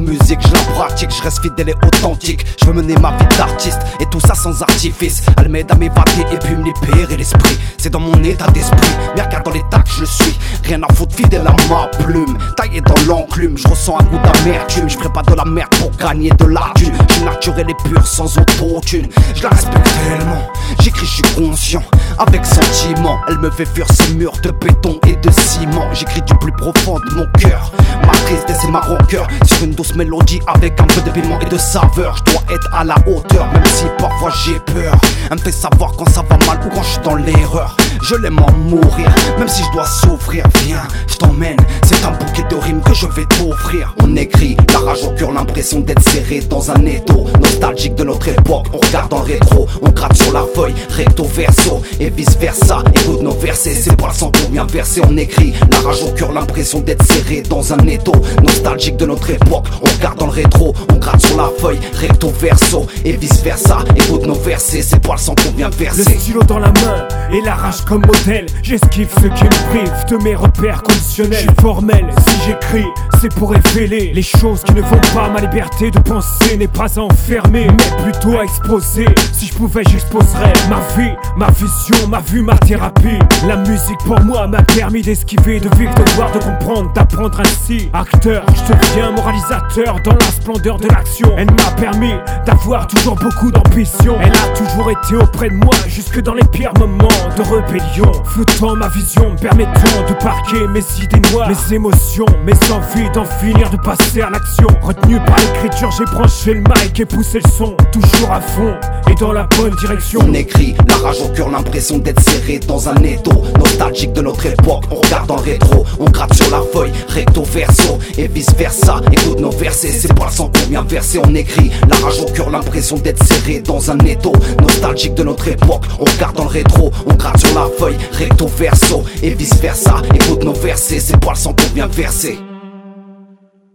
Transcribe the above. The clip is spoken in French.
musique, je la pratique, je reste fidèle et authentique. Je veux mener ma vie d'artiste et tout ça sans artifice. Elle m'aide à m'évader et puis me libérer l'esprit. C'est dans mon état d'esprit, mais regarde dans l'état que je suis. Rien à foutre, fidèle à ma plume. Taillé dans l'enclume, je ressens un goût d'amertume. Je ferai pas de la merde pour gagner de la thune. Je suis naturel et pur sans autotune. Je la respecte tellement, j'écris, je suis conscient. Avec elle me fait fuir ces murs de béton et de ciment. J'écris du plus profond de mon cœur. Ma tristesse et ma rancœur sur une douce mélodie avec un peu de piment et de saveur. Je dois être à la hauteur, même si parfois j'ai peur. Elle me fait savoir quand ça va mal ou quand je suis dans l'erreur. Je l'aime en mourir, même si je dois souffrir. Viens, je t'emmène. C'est un bouquet de rimes que je vais t'offrir. On écrit, la rage au cœur, l'impression d'être serré dans un étau. Notre on regarde en rétro, on gratte sur la feuille, recto verso et vice versa. Écoute nos versets, c'est pas le sang pour bien verser. On écrit, la rage au cœur, l'impression d'être serré dans un étau. Nostalgique de notre époque, on regarde dans le rétro, on gratte sur la feuille, recto verso et vice versa. Écoute nos versets, c'est pas le sang qu'on vient verser. Le stylo dans la main et la rage comme modèle. J'esquive ce qui me prive de mes repères conditionnels. Je suis formel, si j'écris, c'est pour révéler les choses qui ne vont pas. Ma liberté de penser n'est pas enfermée, mais plutôt à exposer. Si je pouvais, j'exposerais ma vie, ma vision, ma vue, ma thérapie. La musique pour moi m'a permis d'esquiver, de vivre, de voir, de comprendre, d'apprendre ainsi. Acteur, je deviens moralisateur dans la splendeur de l'action. M'a permis d'avoir toujours beaucoup d'ambition. Elle a toujours été auprès de moi, jusque dans les pires moments de rébellion. Floutant ma vision, me permettant de parquer mes idées noires, mes émotions, mes envies d'en finir de passer à l'action. Retenu par l'écriture, j'ai branché le mic et poussé le son, toujours à fond et dans la bonne direction. On écrit, la rage au cœur, l'impression d'être serré dans un étau. Nostalgique de notre époque, on regarde le rétro, on gratte sur la feuille, recto verso et vice versa. Écoute nos versets, c'est pas le sang pour bien verser. La rage au cœur, l'impression d'être serré dans un étau. Nostalgique de notre époque, on regarde dans le rétro, on gratte sur la feuille, recto verso et vice versa. Écoute nos versets, c'est pas le sang pour bien verser.